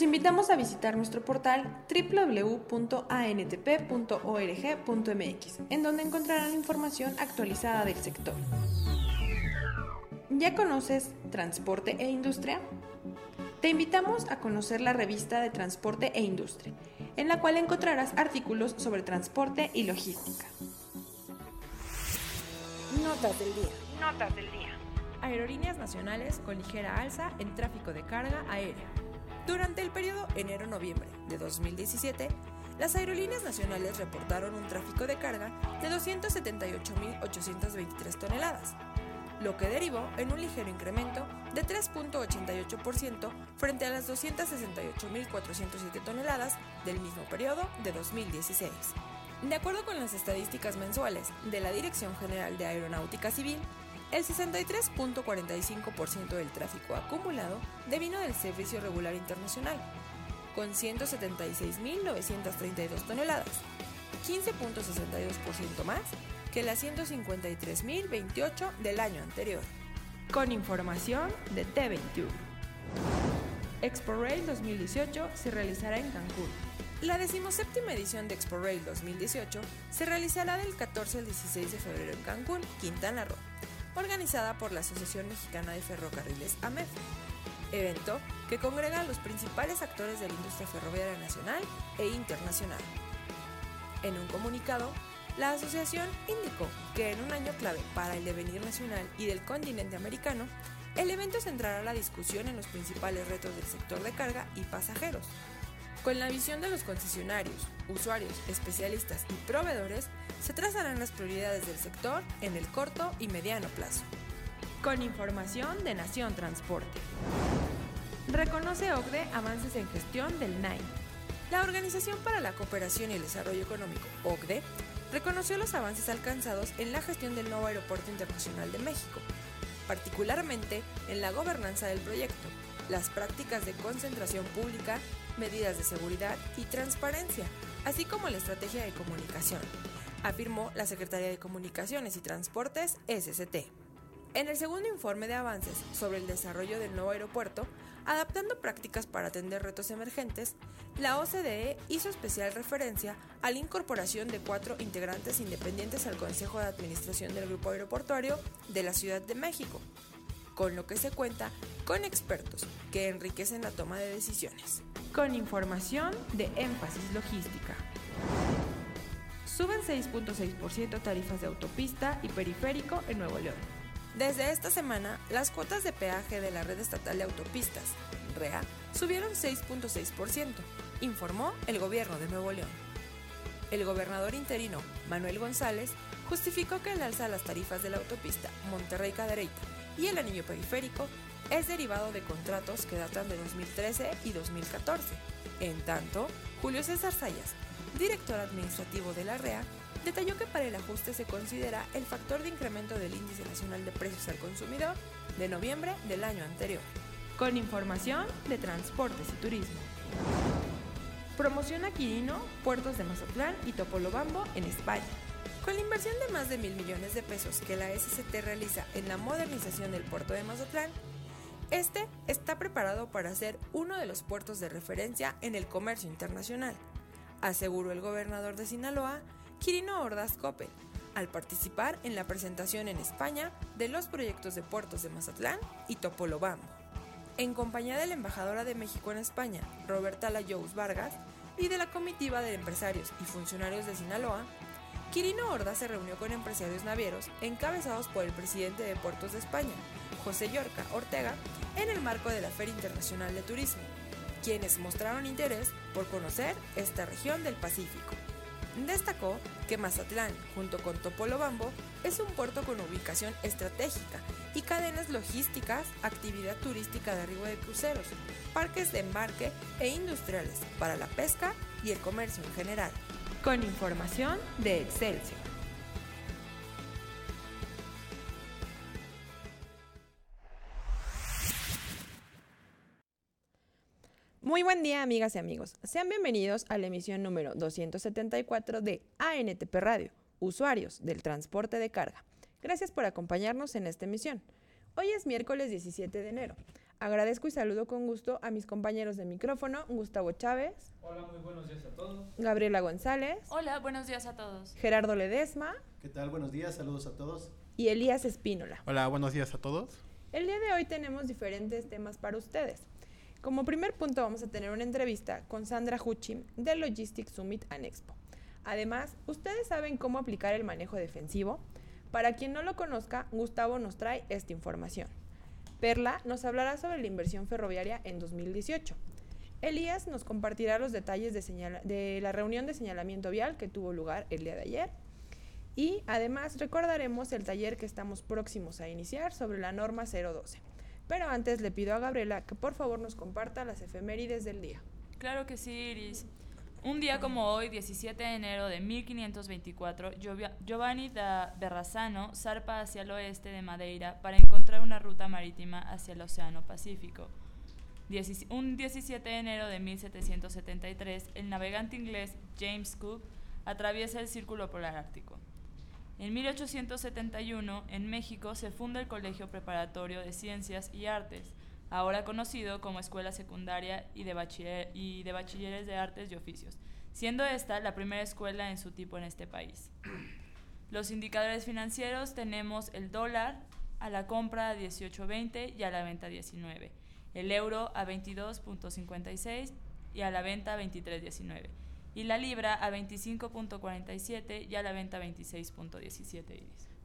Los invitamos a visitar nuestro portal www.antp.org.mx, en donde encontrarán información actualizada del sector. ¿Ya conoces Transporte e Industria? Te invitamos a conocer la revista de Transporte e Industria, en la cual encontrarás artículos sobre transporte y logística. Notas del día. Notas del día. Aerolíneas nacionales con ligera alza en tráfico de carga aérea. Durante el periodo enero-noviembre de 2017, las aerolíneas nacionales reportaron un tráfico de carga de 278.823 toneladas, lo que derivó en un ligero incremento de 3.88% frente a las 268.407 toneladas del mismo periodo de 2016. De acuerdo con las estadísticas mensuales de la Dirección General de Aeronáutica Civil, el 63.45% del tráfico acumulado devino del servicio regular internacional, con 176.932 toneladas, 15.62% más que las 153.028 del año anterior. Con información de T21. Expo Rail 2018 se realizará en Cancún. La decimoséptima edición de Expo Rail 2018 se realizará del 14 al 16 de febrero en Cancún, Quintana Roo organizada por la Asociación Mexicana de Ferrocarriles AMEF, evento que congrega a los principales actores de la industria ferroviaria nacional e internacional. En un comunicado, la asociación indicó que en un año clave para el devenir nacional y del continente americano, el evento centrará la discusión en los principales retos del sector de carga y pasajeros, con la visión de los concesionarios, usuarios, especialistas y proveedores, se trazarán las prioridades del sector en el corto y mediano plazo. Con información de Nación Transporte. Reconoce OCDE avances en gestión del NAI. La Organización para la Cooperación y el Desarrollo Económico, OCDE, reconoció los avances alcanzados en la gestión del nuevo Aeropuerto Internacional de México, particularmente en la gobernanza del proyecto, las prácticas de concentración pública medidas de seguridad y transparencia, así como la estrategia de comunicación, afirmó la Secretaría de Comunicaciones y Transportes SCT. En el segundo informe de avances sobre el desarrollo del nuevo aeropuerto, adaptando prácticas para atender retos emergentes, la OCDE hizo especial referencia a la incorporación de cuatro integrantes independientes al Consejo de Administración del Grupo Aeroportuario de la Ciudad de México, con lo que se cuenta con expertos que enriquecen la toma de decisiones con información de énfasis logística. Suben 6.6% tarifas de autopista y periférico en Nuevo León. Desde esta semana, las cuotas de peaje de la red estatal de autopistas, REA, subieron 6.6%, informó el gobierno de Nuevo León. El gobernador interino, Manuel González, justificó que el alza de las tarifas de la autopista Monterrey-Cadereyta y el anillo periférico es derivado de contratos que datan de 2013 y 2014. En tanto, Julio César Sayas, director administrativo de la REA, detalló que para el ajuste se considera el factor de incremento del índice nacional de precios al consumidor de noviembre del año anterior. Con información de transportes y turismo. Promociona Quirino, puertos de Mazatlán y Topolobambo en España. Con la inversión de más de mil millones de pesos que la SCT realiza en la modernización del puerto de Mazatlán, este está preparado para ser uno de los puertos de referencia en el comercio internacional, aseguró el gobernador de Sinaloa, Quirino Ordaz Coppel, al participar en la presentación en España de los proyectos de puertos de Mazatlán y Topolobambo. En compañía de la embajadora de México en España, Roberta Layous Vargas, y de la comitiva de empresarios y funcionarios de Sinaloa, Quirino Ordaz se reunió con empresarios navieros encabezados por el presidente de Puertos de España, José Yorca Ortega, en el marco de la Feria Internacional de Turismo, quienes mostraron interés por conocer esta región del Pacífico. Destacó que Mazatlán, junto con Topolobambo, es un puerto con ubicación estratégica y cadenas logísticas, actividad turística de arribo de cruceros, parques de embarque e industriales para la pesca y el comercio en general. Con información de Excelsior. Muy buen día, amigas y amigos. Sean bienvenidos a la emisión número 274 de ANTP Radio, usuarios del transporte de carga. Gracias por acompañarnos en esta emisión. Hoy es miércoles 17 de enero. Agradezco y saludo con gusto a mis compañeros de micrófono, Gustavo Chávez. Hola, muy buenos días a todos. Gabriela González. Hola, buenos días a todos. Gerardo Ledesma. ¿Qué tal? Buenos días, saludos a todos. Y Elías Espínola. Hola, buenos días a todos. El día de hoy tenemos diferentes temas para ustedes. Como primer punto vamos a tener una entrevista con Sandra Hucci de Logistics Summit and Expo. Además, ¿ustedes saben cómo aplicar el manejo defensivo? Para quien no lo conozca, Gustavo nos trae esta información. Perla nos hablará sobre la inversión ferroviaria en 2018. Elías nos compartirá los detalles de, de, la reunión de señalamiento vial que tuvo lugar el día de ayer. Y además recordaremos el taller que estamos próximos a iniciar sobre la norma 012. Pero antes le pido a Gabriela que por favor nos comparta las efemérides del día. Claro que sí, Iris. Un día como hoy, 17 de enero de 1524, Giovanni da Berrazzano zarpa hacia el oeste de Madeira para encontrar una ruta marítima hacia el Océano Pacífico. Un 17 de enero de 1773, el navegante inglés James Cook atraviesa el Círculo Polar Ártico. En 1871, en México, se funda el Colegio Preparatorio de Ciencias y Artes, ahora conocido como Escuela Secundaria y de, Bachilleres de Artes y Oficios, siendo esta la primera escuela en su tipo en este país. Los indicadores financieros tenemos el dólar a la compra a 18.20 y a la venta a 19, el euro a 22.56 y a la venta a 23.19, y la libra a 25.47 y a la venta a 26.17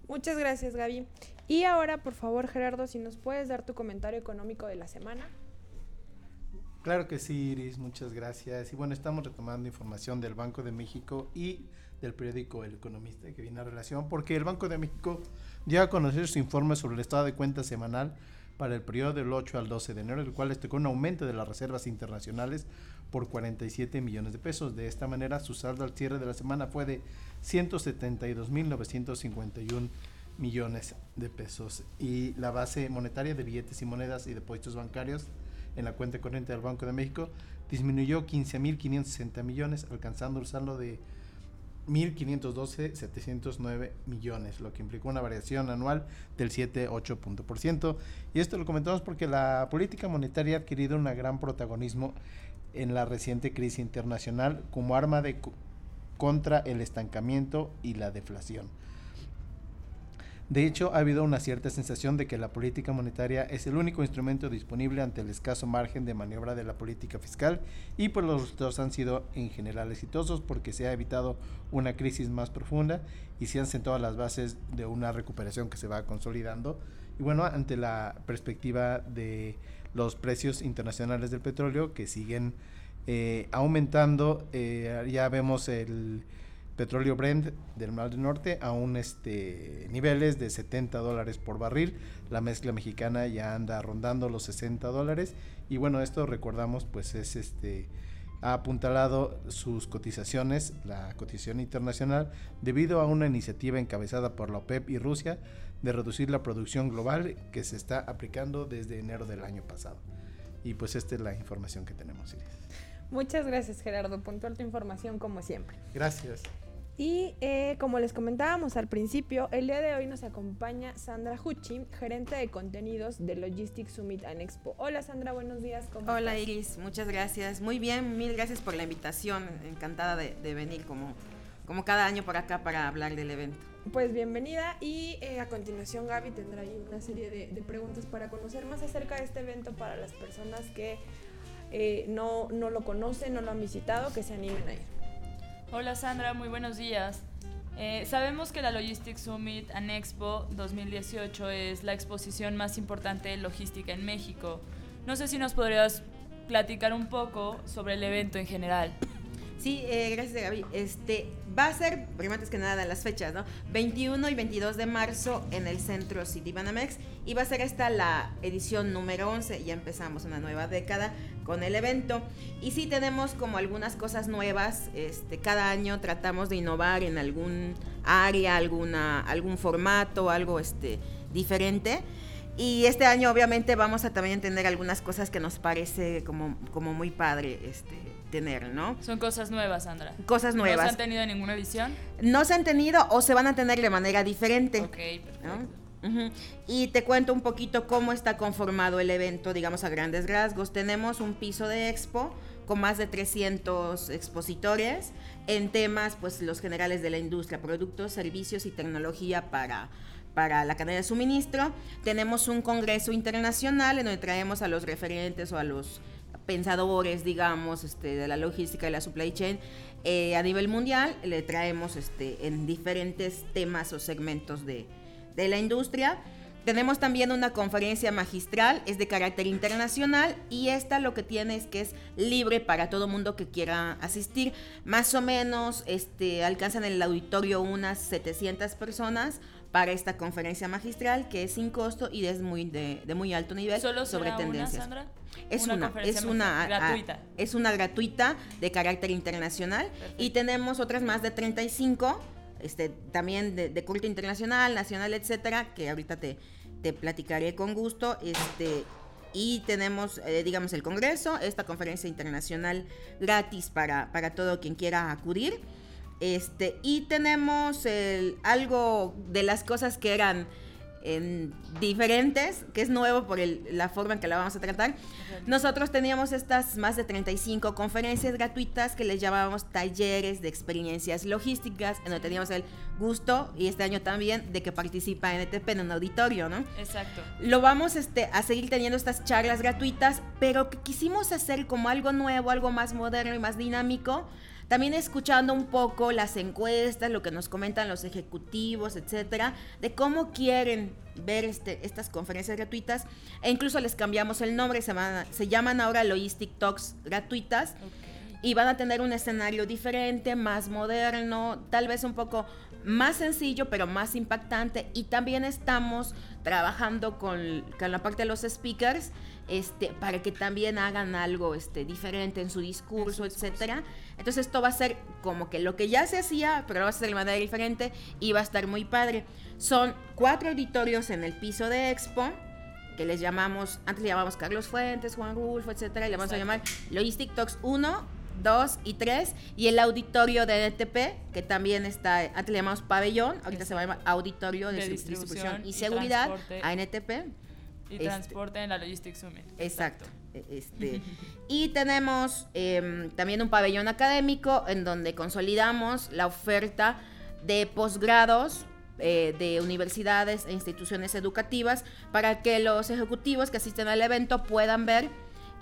Muchas gracias, Gaby. Y ahora, por favor, Gerardo, si nos puedes dar tu comentario económico de la semana. Claro que sí, Iris, muchas gracias. Y bueno, estamos retomando información del Banco de México y del periódico El Economista que viene a relación, porque el Banco de México dio a conocer su informe sobre el estado de cuentas semanal para el periodo del 8 al 12 de enero, el cual destacó un aumento de las reservas internacionales por 47 millones de pesos. De esta manera, su saldo al cierre de la semana fue de 172.951 millones de pesos. Y la base monetaria de billetes y monedas y depósitos bancarios en la cuenta corriente del Banco de México disminuyó 15.560 millones, alcanzando el saldo de 1.512.709 millones, lo que implicó una variación anual del 7,8%. Y esto lo comentamos porque la política monetaria ha adquirido un gran protagonismo en la reciente crisis internacional como arma de contra el estancamiento y la deflación. De hecho, ha habido una cierta sensación de que la política monetaria es el único instrumento disponible ante el escaso margen de maniobra de la política fiscal y pues los resultados han sido en general exitosos porque se ha evitado una crisis más profunda y se han sentado las bases de una recuperación que se va consolidando. Y bueno, ante la perspectiva de los precios internacionales del petróleo que siguen eh, aumentando. Eh, ya vemos el petróleo Brent del Mar del Norte a un este, niveles de 70 dólares por barril. La mezcla mexicana ya anda rondando los 60 dólares. Y bueno, esto recordamos, pues es este ha apuntalado sus cotizaciones, la cotización internacional, debido a una iniciativa encabezada por la OPEP y Rusia de reducir la producción global que se está aplicando desde enero del año pasado. Y pues esta es la información que tenemos, Muchas gracias, Gerardo. Puntual tu información como siempre. Gracias. Y eh, como les comentábamos al principio, el día de hoy nos acompaña Sandra Hucci, gerente de contenidos de Logistics Summit and Expo. Hola Sandra, buenos días. ¿cómo Hola Iris, muchas gracias. Muy bien, mil gracias por la invitación. Encantada de, venir como, como cada año por acá para hablar del evento. Pues bienvenida y eh, a continuación Gaby tendrá ahí una serie de, de preguntas para conocer más acerca de este evento para las personas que eh, no, no lo conocen, no lo han visitado, que se animen a ir. Hola Sandra, muy buenos días. Eh, sabemos que la Logistics Summit and Expo 2018 es la exposición más importante de logística en México. No sé si nos podrías platicar un poco sobre el evento en general. Sí, eh, gracias Gaby. Este, va a ser, primero antes que nada, las fechas, ¿no? 21 y 22 de marzo en el centro City Banamex y va a ser esta la edición número 11. Ya empezamos una nueva década con el evento y sí tenemos como algunas cosas nuevas. Este, cada año tratamos de innovar en algún área, alguna, algún formato, algo este, diferente. Y este año obviamente vamos a también tener algunas cosas que nos parece como, como muy padre este, tener, ¿no? Son cosas nuevas, Sandra. Cosas ¿No se nuevas. han tenido en ninguna edición? No se han tenido o se van a tener de manera diferente. Ok, perfecto. Y te cuento un poquito cómo está conformado el evento, digamos a grandes rasgos. Tenemos un piso de expo con más de 300 expositores en temas, pues los generales de la industria, productos, servicios y tecnología para, para la cadena de suministro. Tenemos un congreso internacional en donde traemos a los referentes o a los pensadores, digamos, este, de la logística y la supply chain eh, a nivel mundial. Le traemos este, en diferentes temas o segmentos de, de la industria. Tenemos también una conferencia magistral, es de carácter internacional y esta lo que tiene es que es libre para todo mundo que quiera asistir. Más o menos este, alcanzan en el auditorio unas 700 personas para esta conferencia magistral que es sin costo y es muy de, de muy alto nivel ¿Solo sobre tendencias. una, Sandra? Es una, conferencia es una magistral a- gratuita. es una gratuita de carácter internacional y tenemos otras más de 35, este, también de, de culto internacional, nacional, etcétera, que ahorita te, te platicaré con gusto, este. Y tenemos, eh, digamos, el Congreso, esta conferencia internacional gratis para, para todo quien quiera acudir. Este, y tenemos el- algo de las cosas que eran en diferentes, que es nuevo por el- la forma en que la vamos a tratar. Nosotros teníamos estas más de 35 conferencias gratuitas que les llamábamos talleres de experiencias logísticas, en donde teníamos el gusto, y este año también, de que participa NTP en un auditorio, ¿no? Exacto. Lo vamos este, a seguir teniendo estas charlas gratuitas, pero que quisimos hacer como algo nuevo, algo más moderno y más dinámico. También escuchando un poco las encuestas, lo que nos comentan los ejecutivos, etcétera, de cómo quieren ver este, estas conferencias gratuitas. E incluso les cambiamos el nombre, se, van- se llaman ahora Logistic Talks gratuitas y van a tener un escenario diferente, más moderno, tal vez un poco más sencillo, pero más impactante. Y también estamos trabajando con, con la parte de los speakers este, para que también hagan algo este, diferente en su discurso, etcétera. Entonces esto va a ser como que lo que ya se hacía, pero lo va a hacer de manera diferente y va a estar muy padre. Son cuatro auditorios en el piso de Expo que les llamamos, antes le llamamos Carlos Fuentes, Juan Rulfo, etcétera, y le vamos a llamar Logistic Talks 1, 2 y 3, y el auditorio de NTP, que también está, antes le llamamos pabellón, ahorita se va a llamar auditorio de, De distribución, distribución y y seguridad. ANTP. Y Este- transporte en la Logistics Summit. Exacto. e- Este, y tenemos em, también un pabellón académico en donde consolidamos la oferta de posgrados eh, de universidades e instituciones educativas para que los ejecutivos que asisten al evento puedan ver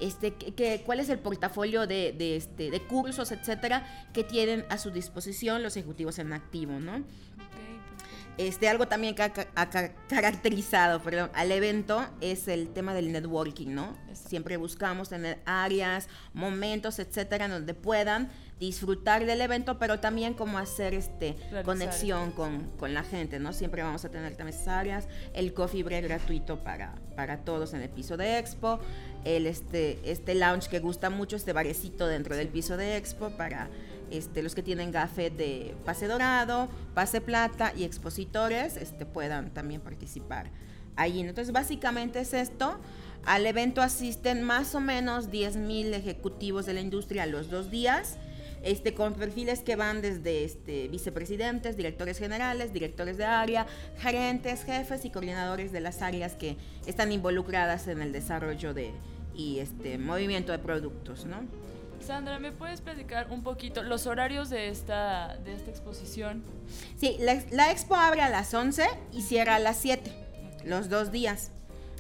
este, que, que- cuál es el portafolio de, de, este, de cursos, etcétera, que tienen a su disposición los ejecutivos en activo, ¿no? Este, algo también que ha, ha ca- caracterizado perdón, al evento es el tema del networking, ¿no? Siempre buscamos tener áreas, momentos, etcétera, donde puedan disfrutar del evento, pero también como hacer este Realizar conexión con, con la gente, ¿no? Siempre vamos a tener también esas áreas, el coffee break gratuito para, para todos en el piso de Expo, el este, este lounge que gusta mucho, este barecito dentro del piso de Expo para este, los que tienen gafet de pase dorado, pase plata y expositores este, puedan también participar ahí. Entonces, básicamente es esto. Al evento asisten más o menos 10.000 ejecutivos de la industria los dos días, este, con perfiles que van desde este, vicepresidentes, directores generales, directores de área, gerentes, jefes y coordinadores de las áreas que están involucradas en el desarrollo de y este movimiento de productos, ¿no? Sandra, ¿me puedes platicar un poquito los horarios de esta, de esta exposición? Sí, la, la expo abre a las 11 y cierra a las 7, los dos días.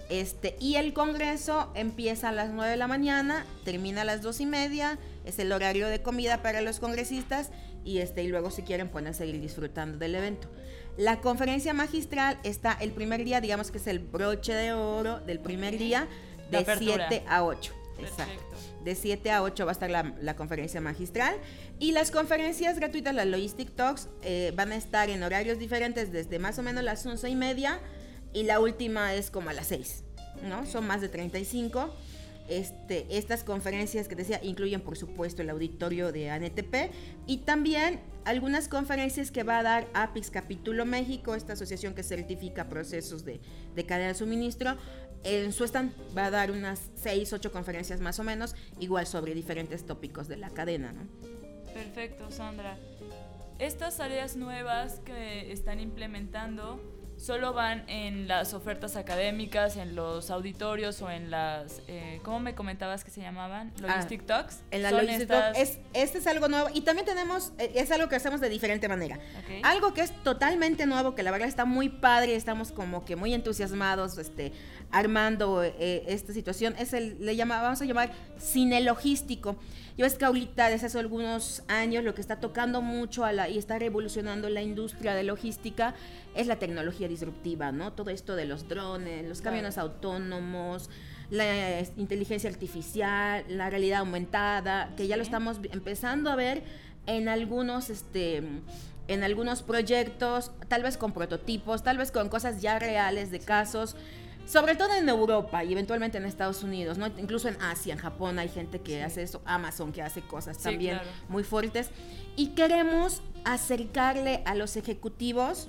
Este, y el congreso empieza a las 9 de la mañana, termina a las 2 y media, es el horario de comida para los congresistas y, este, y luego si quieren pueden seguir disfrutando del evento. La conferencia magistral está el primer día, digamos que es el broche de oro del primer día, de apertura. 7 a 8. Perfecto. Exacto. De 7 a 8 va a estar la, la conferencia magistral. Y las conferencias gratuitas, las Logistic Talks, eh, van a estar en horarios diferentes desde más o menos las 11 y media. Y la última es como a las 6. ¿no? Son más de 35. Este, estas conferencias que decía incluyen, por supuesto, el auditorio de ANTP y también algunas conferencias que va a dar APIX Capítulo México, esta asociación que certifica procesos de, de cadena de suministro. En su stand va a dar unas 6, 8 conferencias más o menos, igual sobre diferentes tópicos de la cadena. Perfecto, Sandra. Estas áreas nuevas que están implementando solo van en las ofertas académicas, en los auditorios o en las, eh, ¿cómo me comentabas que se llamaban? Logistic Ah, Talks. En la Logistic estas- es, este es algo nuevo y también tenemos, eh, es algo que hacemos de diferente manera. Algo que es totalmente nuevo, que la verdad está muy padre, estamos como que muy entusiasmados este, armando eh, esta situación, es el, le llama, vamos a llamar cine logístico. Yo es que ahorita, desde hace algunos años, lo que está tocando mucho a la, y está revolucionando la industria de logística es la tecnología disruptiva, ¿no? Todo esto de los drones, los Claro. camiones autónomos, la inteligencia artificial, la realidad aumentada, que ya lo estamos empezando a ver en algunos, este, en algunos proyectos, tal vez con prototipos, tal vez con cosas ya reales de casos, sobre todo en Europa y eventualmente en Estados Unidos, ¿no? Incluso en Asia, en Japón hay gente que hace eso, Amazon que hace cosas Sí, también claro. muy fuertes y queremos acercarle a los ejecutivos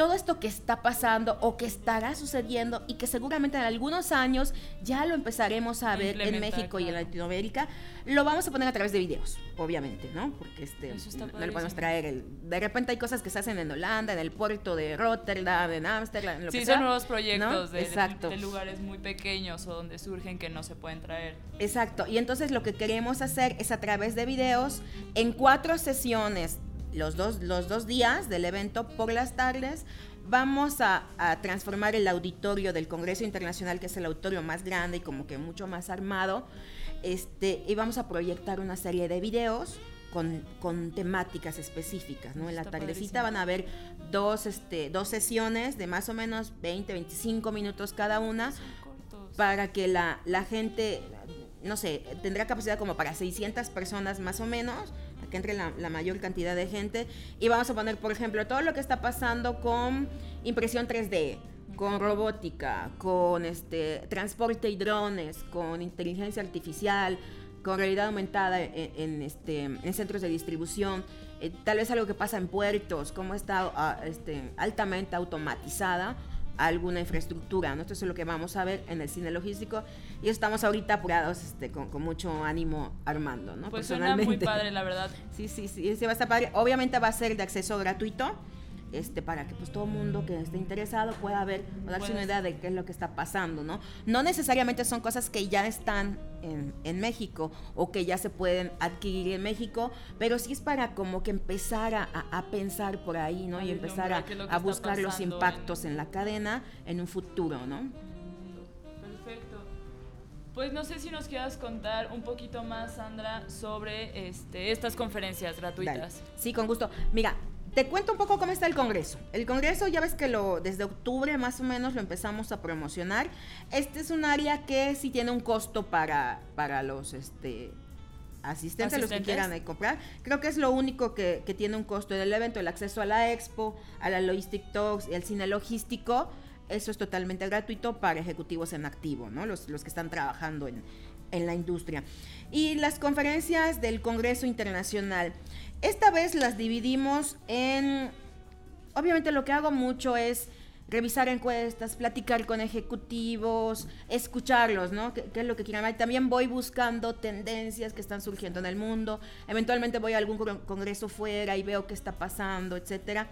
todo esto que está pasando o que estará sucediendo y que seguramente en algunos años ya lo empezaremos a ver en México y en. Latinoamérica, lo vamos a poner a través de videos, obviamente, ¿no? Porque este, no le podemos traer el... De repente hay cosas que se hacen en Holanda, en el puerto de Rotterdam, en Ámsterdam, en lo Sí, que son nuevos proyectos ¿no? de, de lugares muy pequeños o donde surgen que no se pueden traer. Exacto, y entonces lo que queremos hacer es a través de videos en cuatro sesiones, los dos, los dos días del evento por las tardes, vamos a, a transformar el auditorio del Congreso Internacional, que es el auditorio más grande y como que mucho más armado, este, y vamos a proyectar una serie de videos con, con temáticas específicas, ¿no? En la Está tardecita padrísimo. van a haber dos, este, dos sesiones de más o menos 20, 25 minutos cada una para que la, la gente, no sé, tendrá capacidad como para 600 personas más o menos, que entre la, la mayor cantidad de gente. Y vamos a poner, por ejemplo, todo lo que está pasando con impresión 3D, con robótica, con este transporte y drones, con inteligencia artificial, con realidad aumentada en, este, en centros de distribución. eh, tal vez algo que pasa en puertos, cómo está ah, este, altamente automatizada alguna infraestructura, ¿no? Esto es lo que vamos a ver en el cine logístico y estamos ahorita apurados este, con, con mucho ánimo armando, ¿no? Pues suena muy Personalmente. padre, la verdad. Sí, sí, sí, sí va a estar padre. Obviamente va a ser de acceso gratuito, este, para que pues todo mundo que esté interesado pueda ver o darse una idea de qué es lo que está pasando, ¿no? No necesariamente son cosas que ya están en, en México o que ya se pueden adquirir en México, pero sí es para como que empezar a, pensar por ahí, ¿no? Y empezar a, buscar los impactos en la cadena en un futuro, ¿no? Perfecto. Pues no sé si nos quieras contar un poquito más, Sandra, sobre este, estas conferencias gratuitas. Dale. Sí, con gusto. Mira, te cuento un poco cómo está el Congreso. El Congreso ya ves que lo desde octubre más o menos lo empezamos a promocionar. Este es un área que sí tiene un costo para, para los este asistentes, los que quieran comprar. Creo que es lo único que, que tiene un costo en el evento, el acceso a la expo, a la Logistic Talks y al cine logístico. Eso es totalmente gratuito para ejecutivos en activo, ¿no? Los, los que están trabajando en, en la industria. Y las conferencias del Congreso Internacional. Esta vez las dividimos en... Obviamente lo que hago mucho es revisar encuestas, platicar con ejecutivos, escucharlos, ¿no? ¿Qué, es lo que quieren? También voy buscando tendencias que están surgiendo en el mundo. Eventualmente voy a algún congre- congreso fuera y veo qué está pasando, etcétera.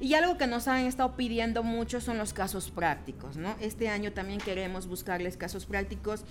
Y algo que nos han estado pidiendo mucho son los casos prácticos, ¿no? Este año también queremos buscarles casos prácticos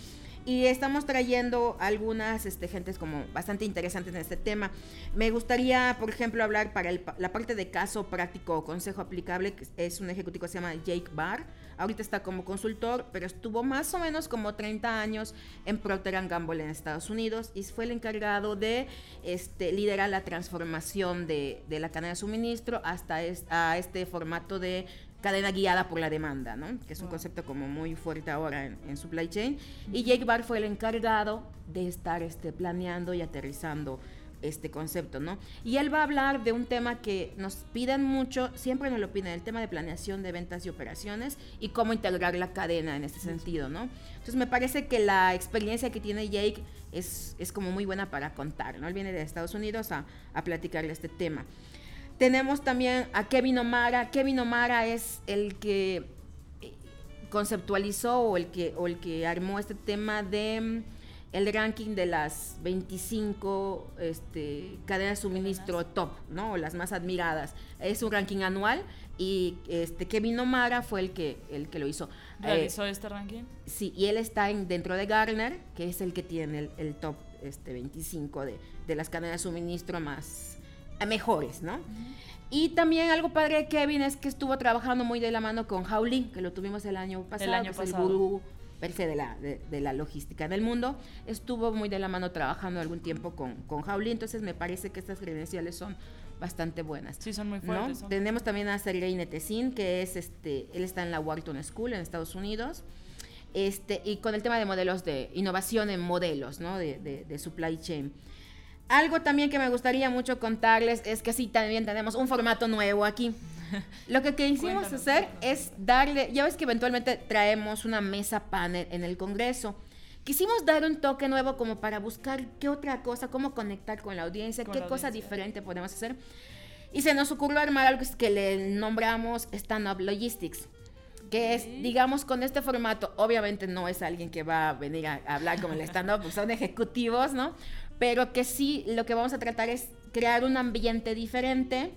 y estamos trayendo algunas este, gentes como bastante interesantes en este tema. Me gustaría, por ejemplo, hablar para la parte de caso práctico o consejo aplicable, que es un ejecutivo que se llama Jake Barr. Ahorita está como consultor, pero estuvo más o menos como 30 años en Procter Gamble en Estados Unidos y fue el encargado de este, liderar la transformación de, la cadena de suministro hasta a este formato de cadena guiada por la demanda, ¿no? que es un Wow. concepto como muy fuerte ahora en, en supply chain. Y Jake Barr fue el encargado de estar este, planeando y aterrizando este concepto, ¿no? Y él va a hablar de un tema que nos piden mucho, siempre nos lo piden, el tema de planeación de ventas y operaciones y cómo integrar la cadena en este sentido, ¿no? Entonces me parece que la experiencia que tiene Jake es, es como muy buena para contar, ¿no? Él viene de Estados Unidos a, a platicarle este tema. Tenemos también a Kevin O'Mara. Kevin O'Mara es el que eh, conceptualizó o el que, o el que armó este tema de mm, el ranking de las 25 este, cadenas de suministro top, ¿no? O las más admiradas. Es un ranking anual y este Kevin O'Mara fue el que, el que lo hizo. ¿Realizó eh, este ranking? Sí, y él está en, dentro de Garner, que es el que tiene el, el top este, 25 de, de las cadenas de suministro más mejores, ¿no? Y también algo padre de Kevin es que estuvo trabajando muy de la mano con Howlin, que lo tuvimos el año pasado, el año que pasado. es el gurú per se de la, de, de la logística del mundo. Estuvo muy de la mano trabajando algún tiempo con, con Howlin, entonces me parece que estas credenciales son bastante buenas. Sí, son muy ¿no? fuertes. son- Tenemos también a Sergei Netesin, que es este, él está en la Wharton School en Estados Unidos. Este, y con el tema de modelos de innovación en modelos, ¿no? De, de- de supply chain. Algo también que me gustaría mucho contarles es que sí, también tenemos un formato nuevo aquí. Lo que quisimos Cuéntanos, hacer es darle, ya ves que eventualmente traemos una mesa panel en el Congreso. Quisimos dar un toque nuevo como para buscar qué otra cosa, cómo conectar con la audiencia, Con qué la cosa audiencia. diferente podemos hacer. Y se nos ocurrió armar algo que le nombramos Stand Up Logistics que es, digamos, con este formato, obviamente no es alguien que va a venir a, a hablar como el stand-up, pues son ejecutivos, ¿no? Pero que sí, lo que vamos a tratar es crear un ambiente diferente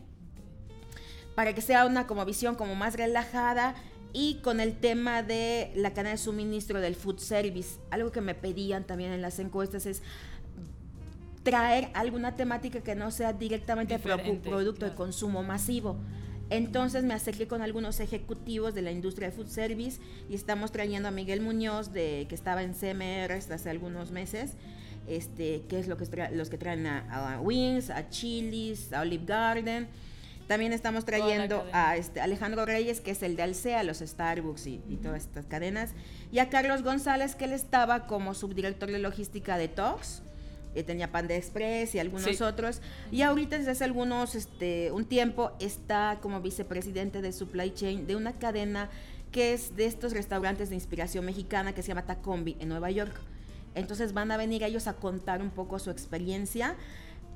para que sea una como visión como más relajada y con el tema de la cadena de suministro del food service, algo que me pedían también en las encuestas es traer alguna temática que no sea directamente Diferente, producto de consumo masivo. Entonces me acerqué con algunos ejecutivos de la industria de food service y estamos trayendo a Miguel Muñoz, de, que estaba en CMR hasta hace algunos meses, este, que es lo que los que traen a, a Wings, a Chili's, a Olive Garden. También estamos trayendo a este, Alejandro Reyes, que es el de Alsea, los Starbucks y, y todas estas cadenas. Y a Carlos González, que él estaba como subdirector de logística de Tox. eh, tenía Panda Express y algunos Sí. otros. Y ahorita desde hace algunos, este, un tiempo, está como vicepresidente de Supply Chain de una cadena que es de estos restaurantes de inspiración mexicana que se llama Tacombi en Nueva York. Entonces van a venir ellos a contar un poco su experiencia.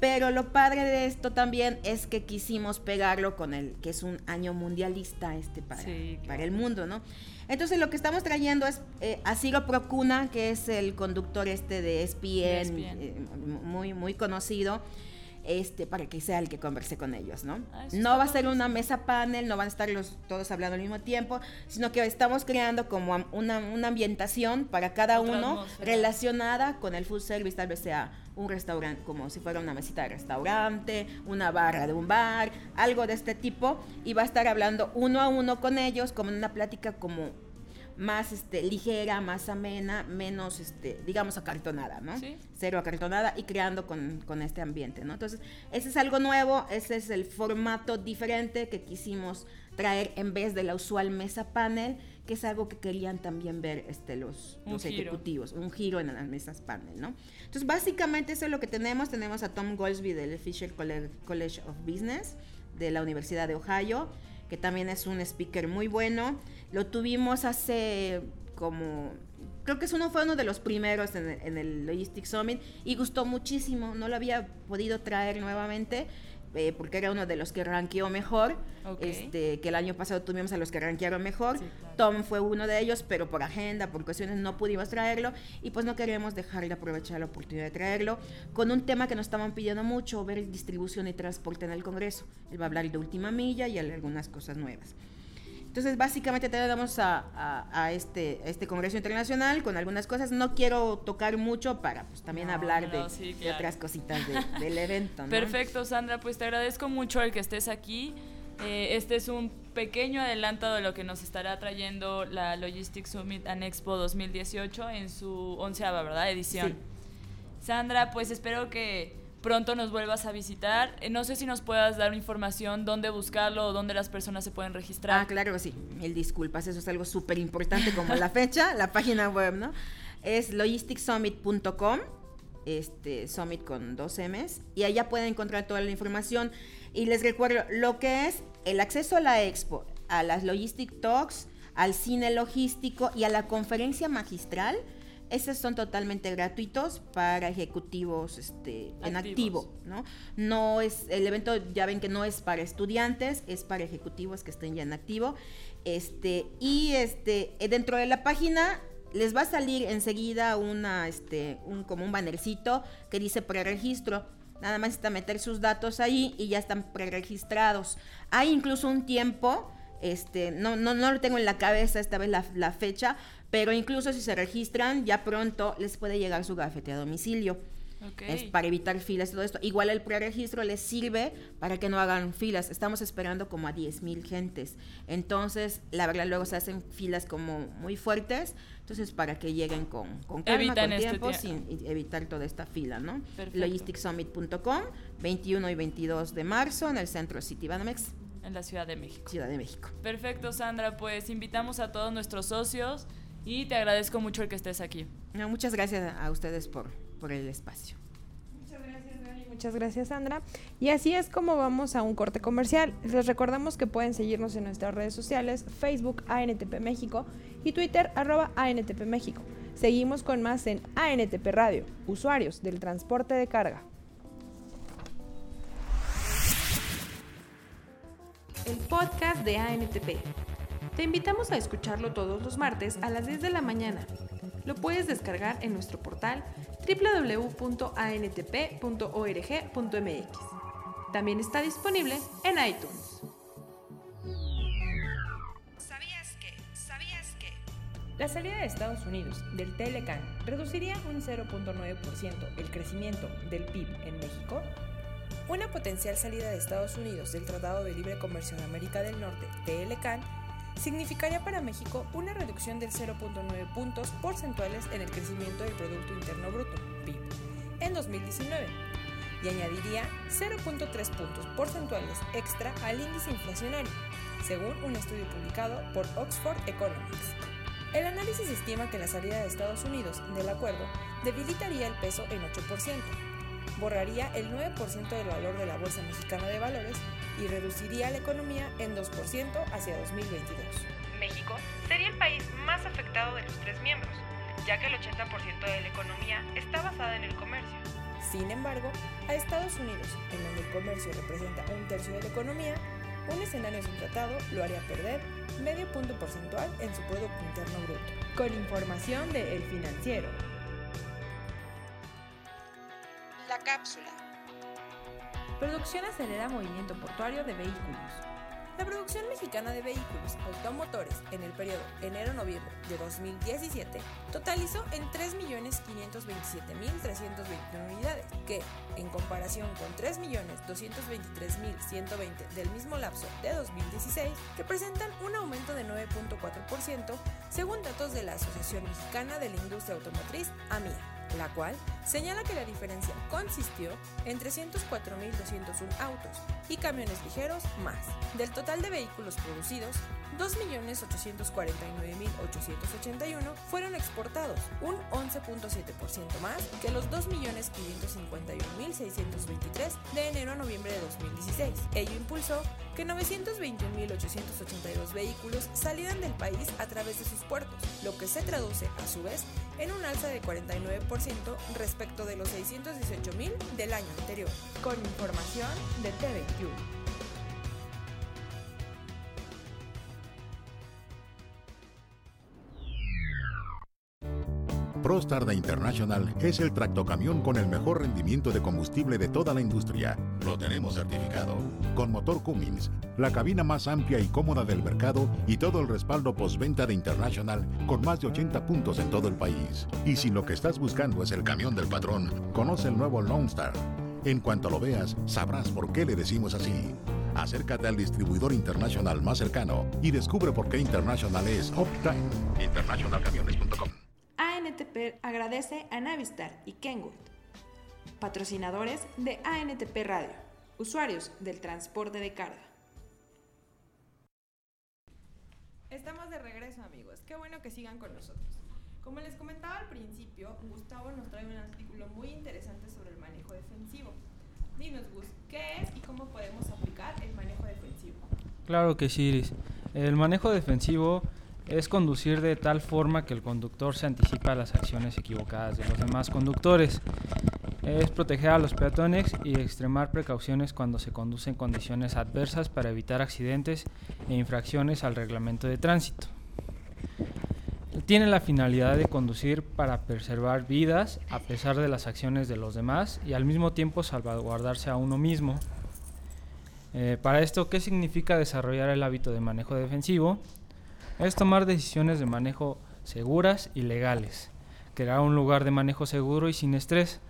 Pero lo padre de esto también es que quisimos pegarlo con el que es un año mundialista este para, Sí, claro. para el mundo, ¿no? Entonces lo que estamos trayendo es eh, a Ciro Procuna, que es el conductor este de ESPN, E ESPN. eh, muy, muy conocido, este, para que sea el que converse con ellos, ¿no? Ah, no va a ser una mesa panel, no van a estar los, todos hablando al mismo tiempo, sino que estamos creando como una, una ambientación para cada Otra uno atmósfera. relacionada con el food service, tal vez sea un restaurante, como si fuera una mesita de restaurante, una barra de un bar, algo de este tipo, y va a estar hablando uno a uno con ellos, como en una plática como más este, ligera, más amena, menos, este, digamos, acartonada, ¿no? Sí. Cero acartonada y creando con, con este ambiente, ¿no? Entonces, ese es algo nuevo, ese es el formato diferente que quisimos traer en vez de la usual mesa panel, que es algo que querían también ver este, los, giro. ejecutivos, un giro en las mesas panel, ¿no? Entonces, básicamente eso es lo que tenemos. Tenemos a Tom Goldsby del Fisher Colle- College of Business de la Universidad de Ohio, que también es un speaker muy bueno. Lo tuvimos hace como creo que es uno fue uno de los primeros en el, en el Logistics Summit y gustó muchísimo. No lo había podido traer nuevamente eh, porque era uno de los que ranqueó mejor. Ok. Este, que el año pasado tuvimos a los que ranquearon mejor. Sí, claro. Tom fue uno de ellos, pero por agenda, por cuestiones no pudimos traerlo y pues no queremos dejar de aprovechar la oportunidad de traerlo con un tema que nos estaban pidiendo mucho, ver distribución y transporte en el Congreso. Él va a hablar de última milla y algunas cosas nuevas. Entonces, básicamente tenemos a, a- a este, a este Congreso Internacional con algunas cosas. No quiero tocar mucho para pues, también No, hablar no, de, sí, de claro. otras cositas de- del evento. ¿no? Perfecto, Sandra, pues te agradezco mucho el que estés aquí. Eh, este es un pequeño adelanto de lo que nos estará trayendo la Logistics Summit and Expo 2018 en su onceava, ¿verdad? Edición. Sí. Sandra, pues espero que pronto nos vuelvas a visitar. Eh, no sé si nos puedas dar información dónde buscarlo o dónde las personas se pueden registrar. Ah, claro sí. Mil disculpas, eso es algo súper importante como la fecha, la página web, ¿no? Es logisticsummit.com este Summit con dos M's y allá pueden encontrar toda la información y les recuerdo lo que es el acceso a la expo, a las Logistic Talks, al cine logístico y a la conferencia magistral. Esos son totalmente gratuitos para ejecutivos este, en Activos. activo, ¿no? No es, el evento ya ven que no es para estudiantes, es para ejecutivos que estén ya en activo. Este, y este, eh, dentro de la página les va a salir enseguida una, este, un, como un bannercito que dice preregistro. Nada más está meter sus datos ahí y ya están preregistrados. Hay incluso un tiempo, este, no, no, no lo tengo en la cabeza esta vez la, la fecha, pero incluso si se registran, ya pronto les puede llegar su gafete a domicilio. Ok. Es para evitar filas y todo esto. Igual el preregistro les sirve para que no hagan filas. Estamos esperando como a 10 mil gentes. Entonces, la verdad, luego se hacen filas como muy fuertes. Entonces, para que lleguen con, con calma, Evitan con este tiempo, tie- sin evitar toda esta fila, ¿no? Perfecto. Logisticsummit.com, 21 y 22 de marzo en el centro City Banamex, En la Ciudad de México. Ciudad de México. Perfecto, Sandra. Pues invitamos a todos nuestros socios y te agradezco mucho el que estés aquí. No, muchas gracias a ustedes por, por el espacio. Muchas gracias, Sandra. Y así es como vamos a un corte comercial. Les recordamos que pueden seguirnos en nuestras redes sociales, Facebook ANTP México y Twitter arroba ANTP México. Seguimos con más en ANTP Radio, usuarios del transporte de carga. El podcast de ANTP. Te invitamos a escucharlo todos los martes a las 10 de la mañana. Lo puedes descargar en nuestro portal www.antp.org.mx. También está disponible en iTunes. ¿Sabías que? ¿Sabías que? La salida de Estados Unidos del Telecan reduciría un 0.9% el crecimiento del PIB en México. Una potencial salida de Estados Unidos del Tratado de Libre Comercio de América del Norte, TLCAN, significaría para México una reducción del 0.9 puntos porcentuales en el crecimiento del Producto Interno Bruto, PIB, en 2019 y añadiría 0.3 puntos porcentuales extra al índice inflacionario, según un estudio publicado por Oxford Economics. El análisis estima que la salida de Estados Unidos del acuerdo debilitaría el peso en 8%, borraría el 9% del valor de la Bolsa Mexicana de Valores y reduciría la economía en 2% hacia 2022. México sería el país más afectado de los tres miembros, ya que el 80% de la economía está basada en el comercio. Sin embargo, a Estados Unidos, en donde el comercio representa un tercio de la economía, un escenario sin tratado lo haría perder medio punto porcentual en su Producto Interno Bruto. Con información de El Financiero. Cápsula. Producción acelera movimiento portuario de vehículos. La producción mexicana de vehículos automotores en el periodo enero-noviembre de 2017 totalizó en 3.527.321 unidades, que, en comparación con 3.223.120 del mismo lapso de 2016, representan un aumento de 9.4% según datos de la Asociación Mexicana de la Industria Automotriz, AMIA la cual señala que la diferencia consistió en 304.201 autos y camiones ligeros más. Del total de vehículos producidos, 2.849.881 fueron exportados, un 11.7% más que los 2.551.623 de enero a noviembre de 2016. Ello impulsó que 921.882 vehículos salieran del país a través de sus puertos, lo que se traduce, a su vez, en un alza de 49% respecto de los 618.000 del año anterior. Con información de TV21. ProStar de International es el tractocamión con el mejor rendimiento de combustible de toda la industria. Lo tenemos certificado. Con motor Cummins, la cabina más amplia y cómoda del mercado y todo el respaldo postventa de International con más de 80 puntos en todo el país. Y si lo que estás buscando es el camión del patrón, conoce el nuevo Lone Star. En cuanto lo veas, sabrás por qué le decimos así. Acércate al distribuidor internacional más cercano y descubre por qué International es Uptime. Internationalcamiones.com ANTP agradece a Navistar y Kenwood, patrocinadores de ANTP Radio, usuarios del transporte de carga. Estamos de regreso, amigos. Qué bueno que sigan con nosotros. Como les comentaba al principio, Gustavo nos trae un artículo muy interesante sobre el defensivo. Dinos, Gus, ¿qué es y cómo podemos aplicar el manejo defensivo? Claro que sí, Iris. El manejo defensivo es conducir de tal forma que el conductor se anticipa a las acciones equivocadas de los demás conductores. Es proteger a los peatones y extremar precauciones cuando se conduce en condiciones adversas para evitar accidentes e infracciones al reglamento de tránsito. Tiene la finalidad de conducir para preservar vidas a pesar de las acciones de los demás y al mismo tiempo salvaguardarse a uno mismo. Eh, para esto, ¿qué significa desarrollar el hábito de manejo defensivo? Es tomar decisiones de manejo seguras y legales, crear un lugar de manejo seguro y sin estrés,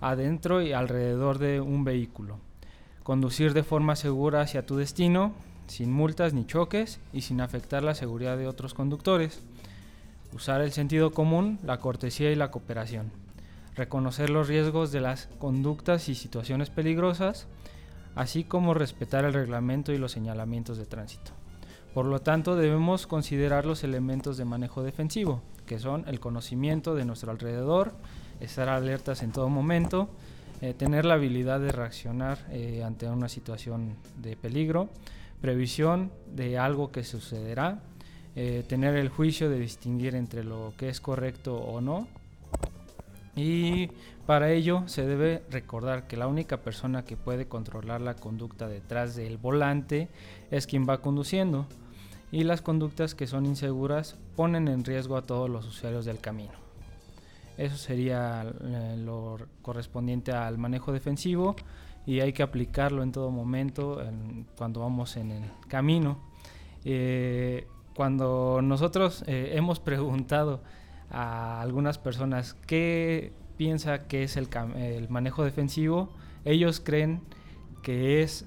adentro y alrededor de un vehículo, conducir de forma segura hacia tu destino, sin multas ni choques y sin afectar la seguridad de otros conductores, usar el sentido común, la cortesía y la cooperación, reconocer los riesgos de las conductas y situaciones peligrosas, así como respetar el reglamento y los señalamientos de tránsito. Por lo tanto, debemos considerar los elementos de manejo defensivo, que son el conocimiento de nuestro alrededor, estar alertas en todo momento, eh, tener la habilidad de reaccionar eh, ante una situación de peligro, previsión de algo que sucederá, eh, tener el juicio de distinguir entre lo que es correcto o no. Y para ello se debe recordar que la única persona que puede controlar la conducta detrás del volante es quien va conduciendo y las conductas que son inseguras ponen en riesgo a todos los usuarios del camino. Eso sería eh, lo correspondiente al manejo defensivo y hay que aplicarlo en todo momento cuando vamos en el camino. Eh, cuando nosotros eh, hemos preguntado a algunas personas qué piensa que es el, manejo defensivo, ellos creen que es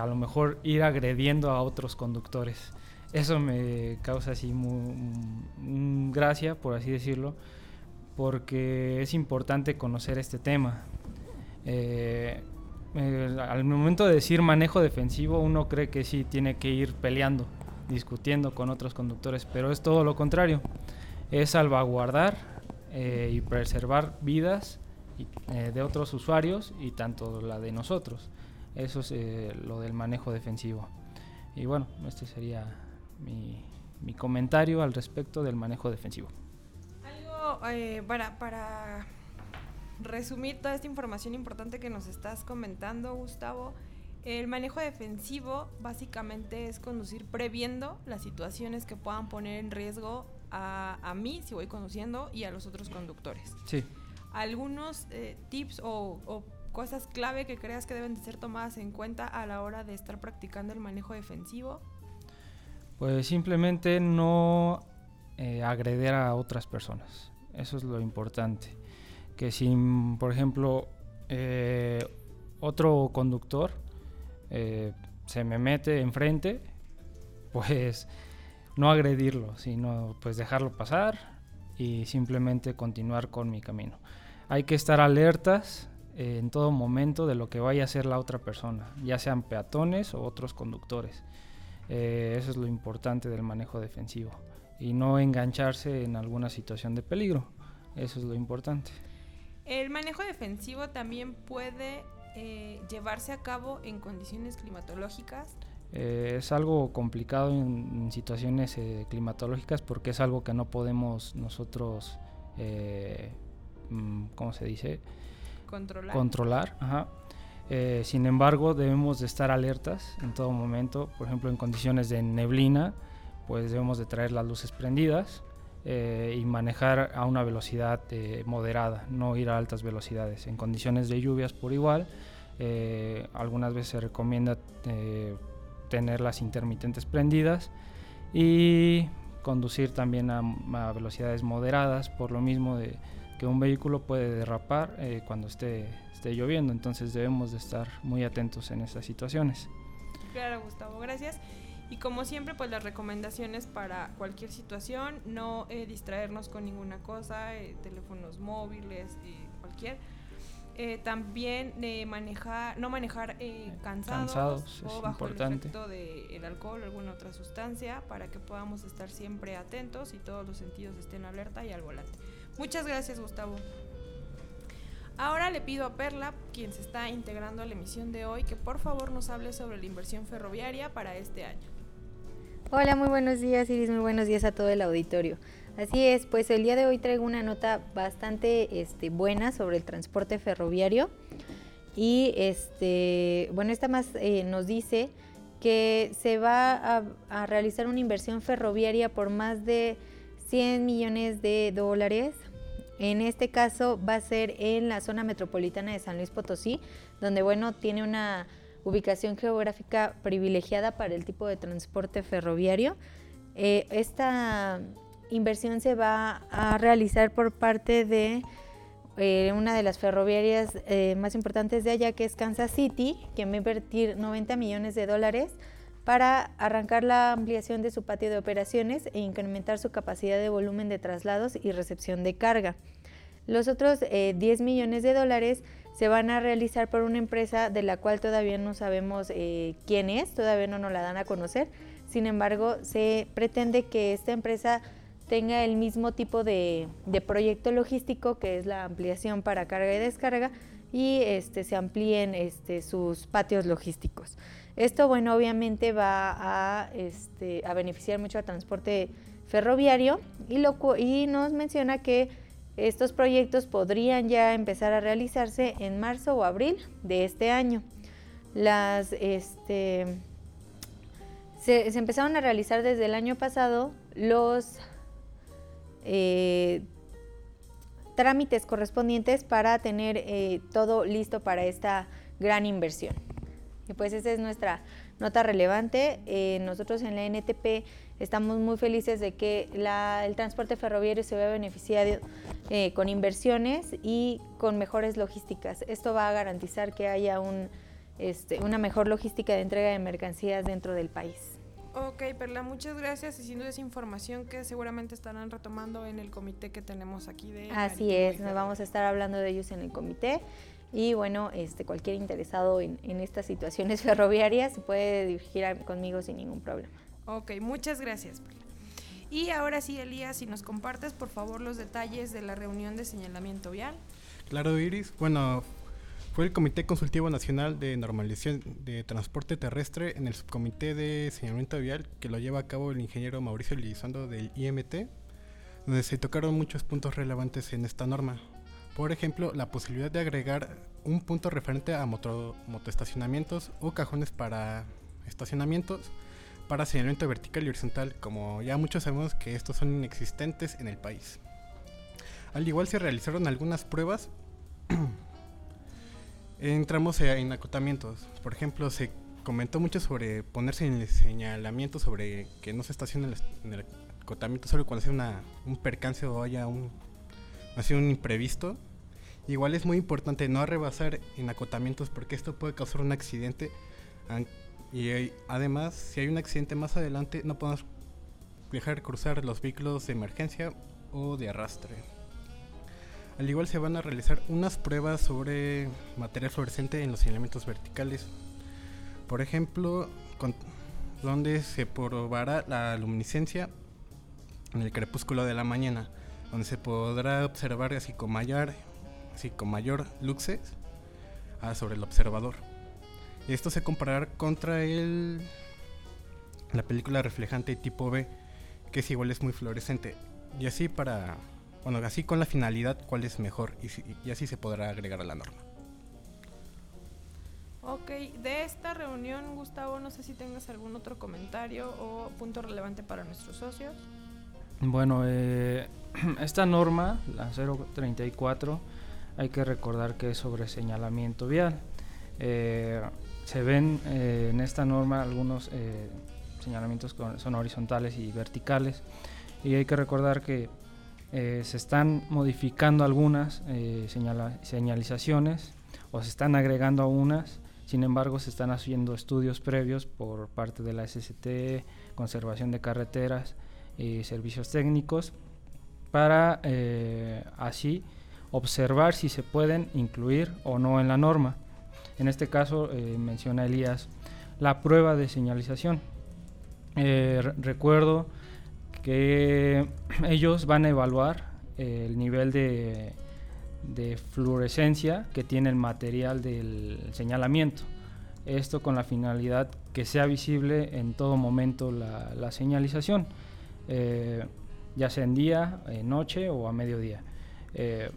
a lo mejor ir agrediendo a otros conductores eso me causa así muy, gracia, por así decirlo, porque es importante conocer este tema. Eh, eh, al momento de decir manejo defensivo, uno cree que sí tiene que ir peleando, discutiendo con otros conductores, pero es todo lo contrario. Es salvaguardar eh, y preservar vidas de otros usuarios y tanto la de nosotros. Eso es lo del manejo defensivo. Y bueno, este sería mi, comentario al respecto del manejo defensivo. Algo eh, para, para resumir toda esta información importante que nos estás comentando, Gustavo. El manejo defensivo básicamente es conducir previendo las situaciones que puedan poner en riesgo a, a mí si voy conduciendo y a los otros conductores. Sí. ¿Algunos eh, tips o, o, cosas clave que creas que deben de ser tomadas en cuenta a la hora de estar practicando el manejo defensivo? Pues simplemente no eh, agreder a otras personas. Eso es lo importante. Que si, por ejemplo, eh, otro conductor eh, se me mete enfrente, pues no agredirlo, sino pues dejarlo pasar y simplemente continuar con mi camino. Hay que estar alertas en todo momento de lo que vaya a hacer la otra persona, ya sean peatones o otros conductores. Eh, eso es lo importante del manejo defensivo y no engancharse en alguna situación de peligro. Eso es lo importante. El manejo defensivo también puede eh, llevarse a cabo en condiciones climatológicas. Eh, es algo complicado en, situaciones climatológicas porque es algo que no podemos nosotros, mm, ¿cómo se dice? Controlar. Controlar, ajá. Eh, sin embargo, debemos de estar alertas en todo momento. Por ejemplo, en condiciones de neblina, pues debemos de traer las luces prendidas eh, y manejar a una velocidad eh, moderada, no ir a altas velocidades. En condiciones de lluvias, por igual, algunas veces se recomienda tener las intermitentes prendidas y conducir también a, a, velocidades moderadas, por lo mismo de que un vehículo puede derrapar cuando esté esté lloviendo, entonces debemos de estar muy atentos en estas situaciones. Claro, Gustavo, gracias. Y como siempre, pues las recomendaciones para cualquier situación, no eh, distraernos con ninguna cosa, eh, teléfonos móviles, eh, cualquier. también manejar, no manejar cansados, o bajo el efecto del alcohol o alguna otra sustancia para que podamos estar siempre atentos y todos los sentidos estén alerta y al volante. Muchas gracias, Gustavo. Ahora le pido a Perla, quien se está integrando a la emisión de hoy, que por favor nos hable sobre la inversión ferroviaria para este año. Hola, muy buenos días Iris, muy buenos días a todo el auditorio. Así es, pues el día de hoy traigo una nota bastante este, buena sobre el transporte ferroviario y este, bueno, esta más eh, nos dice que se va a, a, realizar una inversión ferroviaria por más de 100 millones de dólares. En este caso va a ser en la zona metropolitana de San Luis Potosí, donde bueno, tiene una ubicación geográfica privilegiada para el tipo de transporte ferroviario. Eh, esta inversión se va a realizar por parte de eh, una de las ferroviarias eh, más importantes de allá, que es Kansas City, que va a invertir 90 millones de dólares para arrancar la ampliación de su patio de operaciones e incrementar su capacidad de volumen de traslados y recepción de carga. Los otros 10 eh, millones de dólares se van a realizar por una empresa de la cual todavía no sabemos eh, quién es, todavía no nos la dan a conocer. Sin embargo, se pretende que esta empresa tenga el mismo tipo de, proyecto logístico que es la ampliación para carga y descarga y este, se amplíen este, sus patios logísticos. Esto, bueno, obviamente va a, este, a beneficiar mucho al transporte ferroviario y, lo, y nos menciona que estos proyectos podrían ya empezar a realizarse en marzo o abril de este año. Las, este, se, empezaron a realizar desde el año pasado los eh, trámites correspondientes para tener eh, todo listo para esta gran inversión. Y pues esa es nuestra nota relevante. Eh, nosotros en la NTP estamos muy felices de que el transporte ferroviario se vea beneficiado eh, con inversiones y con mejores logísticas. Esto va a garantizar que haya un, este, una mejor logística de entrega de mercancías dentro del país. Ok, Perla, muchas gracias y sin duda es información que seguramente estarán retomando en el comité que tenemos aquí de... Así es, nos vamos a estar hablando de ellos en el comité y bueno, este, cualquier interesado en, en estas situaciones ferroviarias se puede dirigir conmigo sin ningún problema. Ok, muchas gracias. Y ahora sí, Elías, si nos compartes por favor los detalles de la reunión de señalamiento vial. Claro, Iris. Bueno, fue el Comité Consultivo Nacional de Normalización de Transporte Terrestre en el Subcomité de Señalamiento Vial que lo lleva a cabo el ingeniero Mauricio Elizondo del IMT, donde se tocaron muchos puntos relevantes en esta norma. Por ejemplo, la posibilidad de agregar un punto referente a moto, motoestacionamientos o cajones para estacionamientos para señalamiento vertical y horizontal, como ya muchos sabemos que estos son inexistentes en el país. Al igual se realizaron algunas pruebas, entramos en acotamientos. Por ejemplo, se comentó mucho sobre ponerse en el señalamiento sobre que no se estacione en el, acotamiento solo cuando sea una, un percance o haya un, así un imprevisto. Igual es muy importante no rebasar en acotamientos porque esto puede causar un accidente y además, si hay un accidente más adelante, no podemos dejar cruzar los vehículos de emergencia o de arrastre. Al igual se van a realizar unas pruebas sobre material fluorescente en los elementos verticales. Por ejemplo, donde se probará la luminiscencia en el crepúsculo de la mañana, donde se podrá observar así con mayor, así con mayor luces ah, sobre el observador. Esto se comparará contra el la película reflejante tipo B, que es igual es muy fluorescente. Y así para, bueno, así con la finalidad cuál es mejor y, así se podrá agregar a la norma. Ok, de esta reunión, Gustavo, no sé si tengas algún otro comentario o punto relevante para nuestros socios. Bueno, eh, esta norma, la 034, hay que recordar que es sobre señalamiento vial. Eh, se ven eh, en esta norma algunos eh, señalamientos que son horizontales y verticales. Y hay que recordar que eh, se están modificando algunas señalizaciones o se están agregando unas. Sin embargo se están haciendo estudios previos por parte de la SST, conservación de carreteras y servicios técnicos para así observar si se pueden incluir o no en la norma en este caso, eh, menciona Elías, la prueba de señalización. Eh, recuerdo que ellos van a evaluar el nivel de, fluorescencia que tiene el material del señalamiento. Esto con la finalidad que sea visible en todo momento la, señalización, eh, ya sea en día, noche o a mediodía. Eh,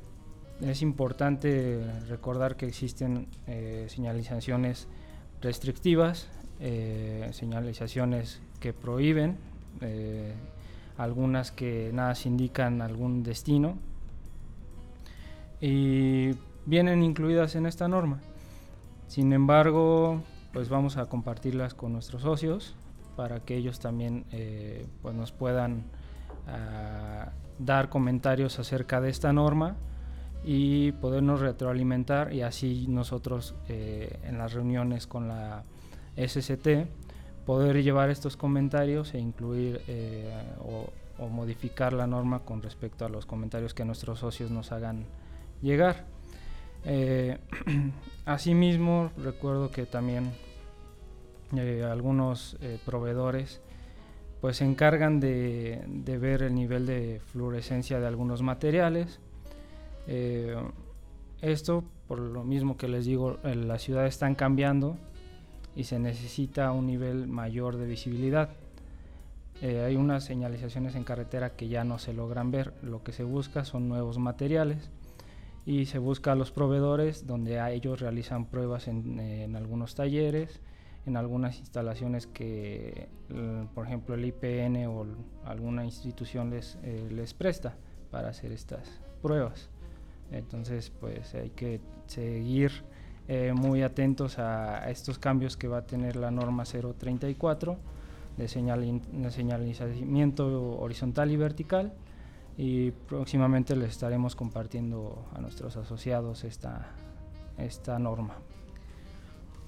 es importante recordar que existen eh, señalizaciones restrictivas, señalizaciones que prohíben, algunas que nada se indican algún destino y vienen incluidas en esta norma. Sin embargo, pues vamos a compartirlas con nuestros socios para que ellos también eh, pues nos puedan ah, dar comentarios acerca de esta norma y podernos retroalimentar y así nosotros eh, en las reuniones con la SCT poder llevar estos comentarios e incluir eh, o, modificar la norma con respecto a los comentarios que nuestros socios nos hagan llegar. Eh, asimismo, recuerdo que también algunos proveedores pues se encargan de, ver el nivel de fluorescencia de algunos materiales. Esto, por lo mismo que les digo, las ciudades están cambiando y se necesita un nivel mayor de visibilidad. hay unas señalizaciones en carretera que ya no se logran ver, lo que se busca son nuevos materiales y se busca a los proveedores donde a ellos realizan pruebas en, algunos talleres, en algunas instalaciones que, por ejemplo, el IPN o alguna institución eh, les presta para hacer estas pruebas. Entonces, pues hay que seguir eh, muy atentos a, estos cambios que va a tener la norma 034 de, señal, de señalizamiento horizontal y vertical y próximamente les estaremos compartiendo a nuestros asociados esta, esta norma.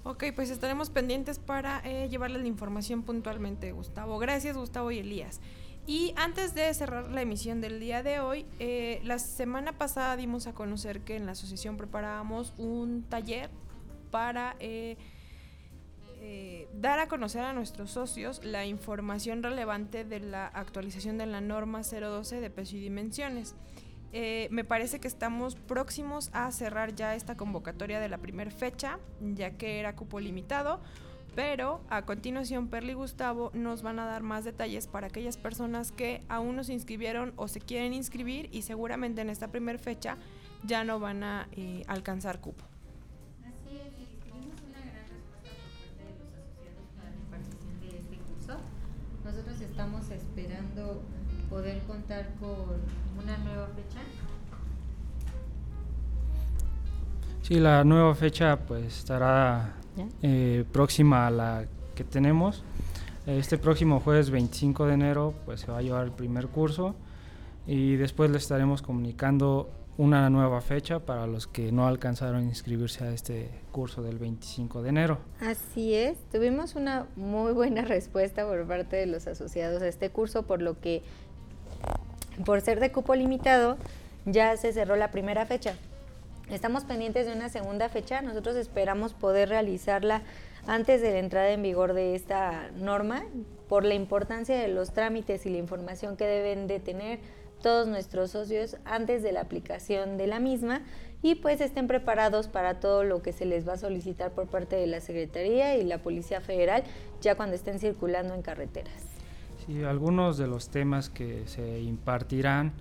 Ok, pues estaremos pendientes para eh, llevarles la información puntualmente, Gustavo. Gracias, Gustavo y Elías. Y antes de cerrar la emisión del día de hoy, eh, la semana pasada dimos a conocer que en la asociación preparábamos un taller para... Eh, eh, dar a conocer a nuestros socios la información relevante de la actualización de la norma 012 de peso y dimensiones. Me parece que estamos próximos a cerrar ya esta convocatoria de la primera fecha, ya que era cupo limitado, pero a continuación Perli y Gustavo nos van a dar más detalles para aquellas personas que aún no se inscribieron o se quieren inscribir y seguramente en esta primera fecha ya no van a eh, alcanzar cupo. estamos esperando poder contar con una nueva fecha. Sí, la nueva fecha pues estará eh, próxima a la que tenemos. Este próximo jueves 25 de enero pues se va a llevar el primer curso y después le estaremos comunicando una nueva fecha para los que no alcanzaron a inscribirse a este curso del 25 de enero. Así es, tuvimos una muy buena respuesta por parte de los asociados a este curso, por lo que por ser de cupo limitado ya se cerró la primera fecha. Estamos pendientes de una segunda fecha, nosotros esperamos poder realizarla antes de la entrada en vigor de esta norma. Por la importancia de los trámites y la información que deben de tener todos nuestros socios antes de la aplicación de la misma. Y pues estén preparados para todo lo que se les va a solicitar por parte de la Secretaría y la Policía Federal ya cuando estén circulando en carreteras. Sí, algunos de los temas que se impartirán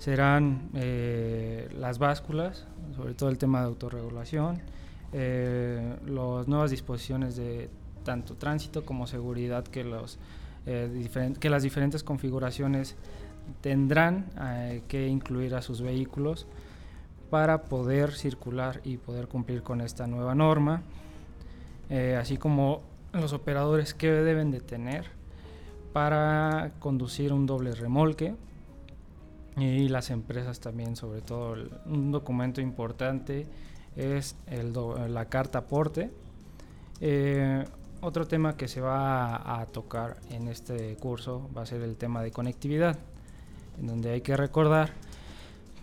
serán eh, las básculas, sobre todo el tema de autorregulación, eh, las nuevas disposiciones de tanto tránsito como seguridad que, los, eh, que las diferentes configuraciones tendrán que incluir a sus vehículos para poder circular y poder cumplir con esta nueva norma, así como los operadores que deben de tener para conducir un doble remolque y las empresas también, sobre todo un documento importante es la carta aporte. Eh, otro tema que se va a tocar en este curso va a ser el tema de conectividad en donde hay que recordar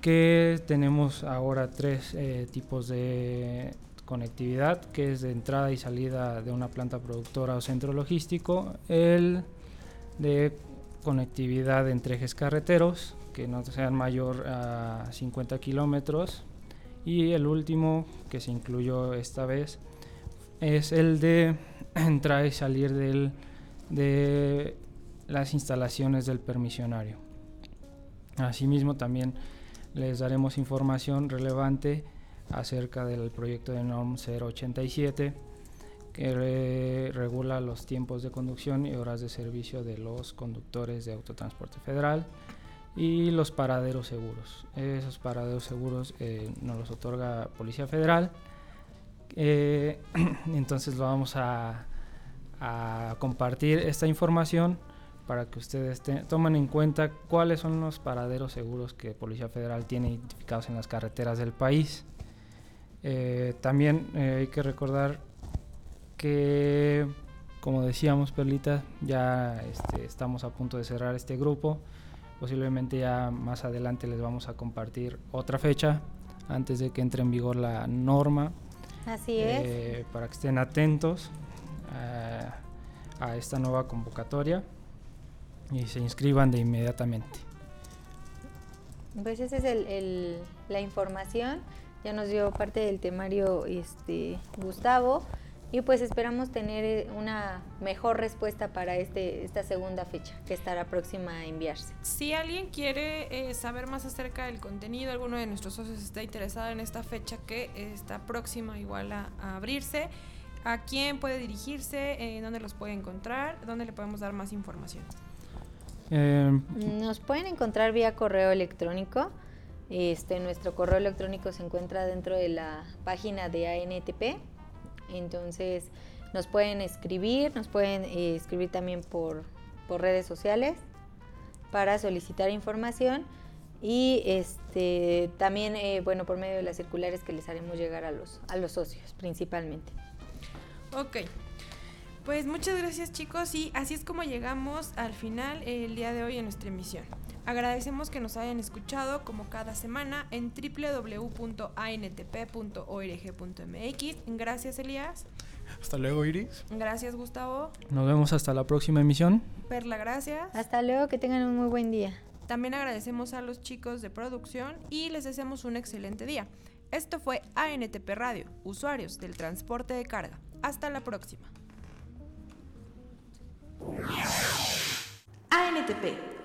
que tenemos ahora tres eh, tipos de conectividad, que es de entrada y salida de una planta productora o centro logístico, el de conectividad entre ejes carreteros, que no sean mayor a 50 kilómetros, Y el último que se incluyó esta vez es el de entrar y salir del, de las instalaciones del permisionario. Asimismo también les daremos información relevante acerca del proyecto de NOM 087 que regula los tiempos de conducción y horas de servicio de los conductores de autotransporte federal y los paraderos seguros. Esos paraderos seguros eh, nos los otorga Policía Federal. Eh, entonces lo vamos a, compartir esta información para que ustedes tomen en cuenta cuáles son los paraderos seguros que Policía Federal tiene identificados en las carreteras del país. Eh, también hay que recordar que, como decíamos, Perlita, ya este, estamos a punto de cerrar este grupo. Posiblemente ya más adelante les vamos a compartir otra fecha antes de que entre en vigor la norma. Así es. Eh, para que estén atentos eh, a esta nueva convocatoria y se inscriban de inmediatamente. Pues esa es el, la información. Ya nos dio parte del temario este, Gustavo. Y pues esperamos tener eh, una mejor respuesta para este, esta segunda fecha que estará próxima a enviarse. Si alguien quiere eh, saber más acerca del contenido, alguno de nuestros socios está interesado en esta fecha que está próxima igual a, abrirse, ¿a quién puede dirigirse? Eh, ¿Dónde los puede encontrar? ¿Dónde le podemos dar más información? Nos pueden encontrar vía correo electrónico. Este, nuestro correo electrónico se encuentra dentro de la página de ANTP entonces nos pueden escribir, nos pueden eh, escribir también por, redes sociales para solicitar información y este también eh, bueno por medio de las circulares que les haremos llegar a los a los socios principalmente. Ok. Pues muchas gracias chicos y así es como llegamos al final el día de hoy en nuestra emisión. Agradecemos que nos hayan escuchado como cada semana en www.antp.org.mx. Gracias, Elías. Hasta luego, Iris. Gracias, Gustavo. Nos vemos hasta la próxima emisión. Perla, gracias. Hasta luego, que tengan un muy buen día. También agradecemos a los chicos de producción y les deseamos un excelente día. Esto fue ANTP Radio, usuarios del transporte de carga. Hasta la próxima. ANTP